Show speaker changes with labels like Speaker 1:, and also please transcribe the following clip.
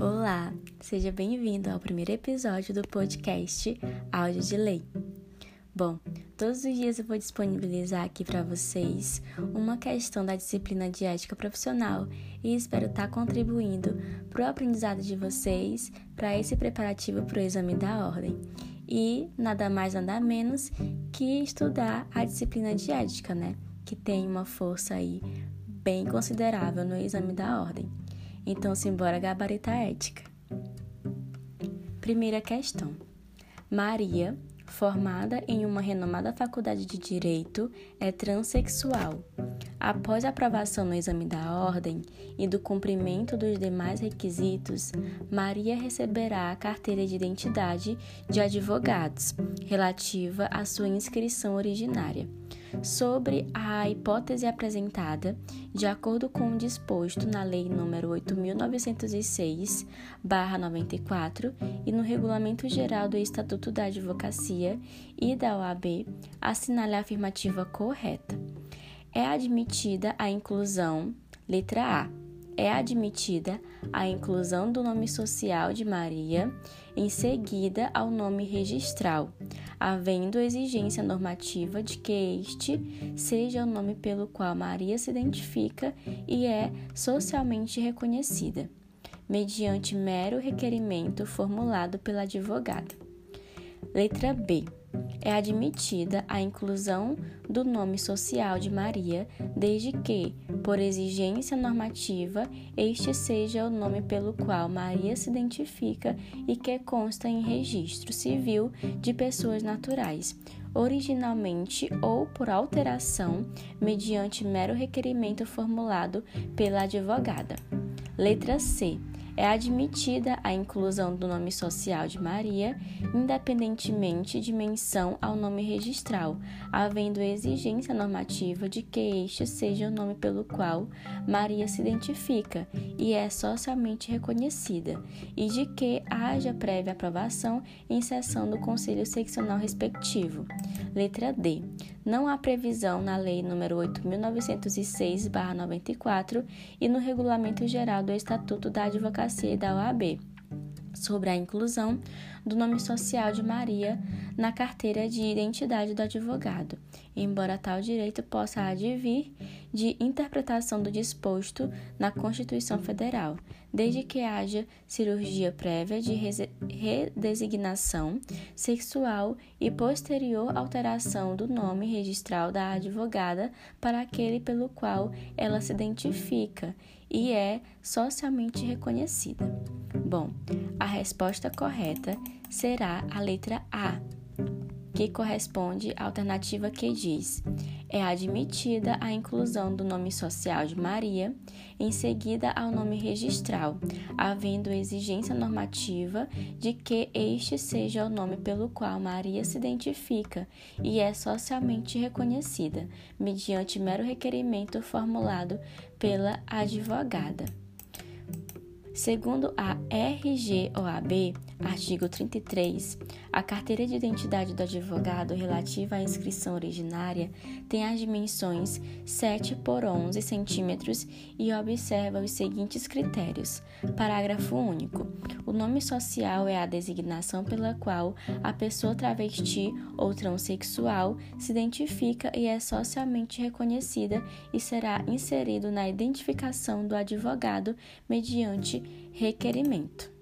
Speaker 1: Olá, seja bem-vindo ao primeiro episódio do podcast Áudio de Lei. Bom, todos os dias eu vou disponibilizar aqui para vocês uma questão da disciplina de ética profissional e espero estar contribuindo para o aprendizado de vocês para esse preparativo para o exame da ordem. E nada mais, nada menos que estudar a disciplina de ética, né? Que tem uma força aí bem considerável no exame da ordem. Então, simbora gabaritar a ética. Primeira questão. Maria, formada em uma renomada faculdade de direito, é transexual. Após a aprovação no exame da ordem e do cumprimento dos demais requisitos, Maria receberá a carteira de identidade de advogados, relativa à sua inscrição originária. Sobre a hipótese apresentada, de acordo com o disposto na Lei nº 8.906-94 e no Regulamento Geral do Estatuto da Advocacia e da OAB, assinale a afirmativa correta. É admitida a inclusão, letra A, é admitida a inclusão do nome social de Maria em seguida ao nome registral, havendo exigência normativa de que este seja o nome pelo qual Maria se identifica e é socialmente reconhecida, mediante mero requerimento formulado pela advogada. Letra B é admitida a inclusão do nome social de Maria, desde que, por exigência normativa, este seja o nome pelo qual Maria se identifica e que consta em registro civil de pessoas naturais, originalmente ou por alteração, mediante mero requerimento formulado pela advogada. Letra C é admitida a inclusão do nome social de Maria, independentemente de menção ao nome registral, havendo exigência normativa de que este seja o nome pelo qual Maria se identifica e é socialmente reconhecida, e de que haja prévia aprovação em sessão do Conselho Seccional respectivo. Letra D. Não há previsão na Lei nº 8.906-94 e no Regulamento Geral do Estatuto da E da OAB sobre a inclusão do nome social de Maria na carteira de identidade do advogado, embora tal direito possa advir de interpretação do disposto na Constituição Federal, desde que haja cirurgia prévia de redesignação sexual e posterior alteração do nome registral da advogada para aquele pelo qual ela se identifica e é socialmente reconhecida. Bom, a resposta correta será a letra A, que corresponde à alternativa que diz: é admitida a inclusão do nome social de Maria em seguida ao nome registral, havendo exigência normativa de que este seja o nome pelo qual Maria se identifica e é socialmente reconhecida, mediante mero requerimento formulado pela advogada. Segundo a RGOAB, artigo 33, a carteira de identidade do advogado relativa à inscrição originária tem as dimensões 7 por 11 centímetros e observa os seguintes critérios. Parágrafo único. O nome social é a designação pela qual a pessoa travesti ou transexual se identifica e é socialmente reconhecida e será inserido na identificação do advogado mediante requerimento.